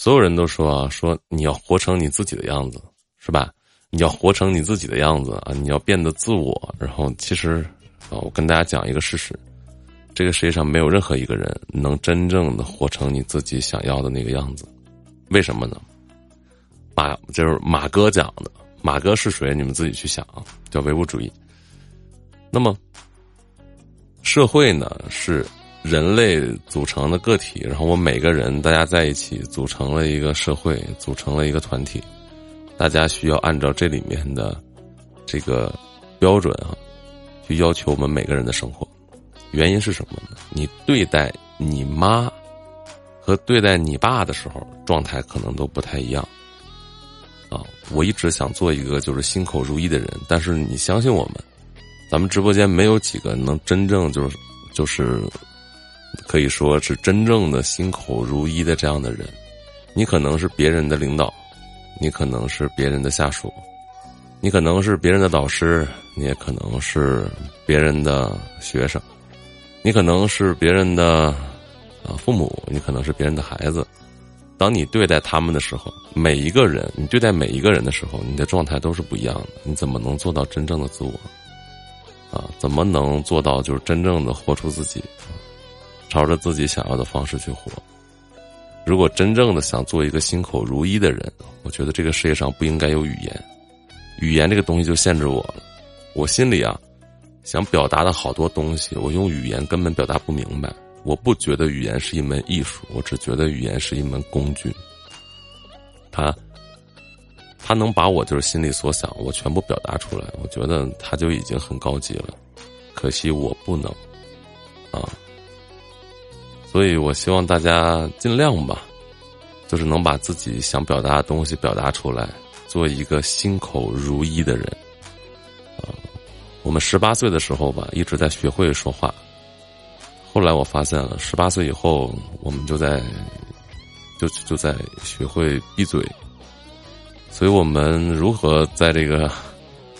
所有人都说啊，说你要活成你自己的样子，是吧？你要活成你自己的样子啊！你要变得自我。然后，其实啊，我跟大家讲一个事实：这个世界上没有任何一个人能真正的活成你自己想要的那个样子。为什么呢？马就是马哥讲的。马哥是谁？你们自己去想，叫唯物主义。那么，社会呢是人类组成的个体，然后我每个人大家在一起组成了一个社会，组成了一个团体，大家需要按照这里面的这个标准啊，去要求我们每个人的生活。原因是什么呢？你对待你妈和对待你爸的时候，状态可能都不太一样。啊，我一直想做一个就是心口如一的人，但是你相信我们，咱们直播间没有几个能真正就是就是可以说是真正的心口如一的这样的人。你可能是别人的领导，你可能是别人的下属，你可能是别人的导师，你也可能是别人的学生，你可能是别人的啊父母，你可能是别人的孩子。当你对待他们的时候，每一个人，你对待每一个人的时候，你的状态都是不一样的。你怎么能做到真正的自我？啊，怎么能做到就是真正的活出自己，朝着自己想要的方式去活？如果真正的想做一个心口如一的人，我觉得这个世界上不应该有语言，语言这个东西就限制我了。我心里啊，想表达的好多东西，我用语言根本表达不明白。我不觉得语言是一门艺术，我只觉得语言是一门工具。他，他能把我就是心里所想，我全部表达出来，我觉得他就已经很高级了。可惜我不能，啊，所以我希望大家尽量吧，就是能把自己想表达的东西表达出来，做一个心口如一的人。啊，我们十八岁的时候吧，一直在学会说话。后来我发现了，十八岁以后，我们就在，就就在学会闭嘴。所以我们如何在这个，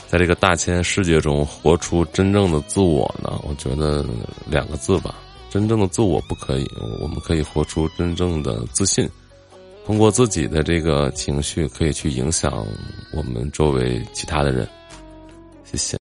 在这个大千世界中活出真正的自我呢？我觉得两个字吧，真正的自我不可以，我们可以活出真正的自信，通过自己的这个情绪，可以去影响我们周围其他的人。谢谢。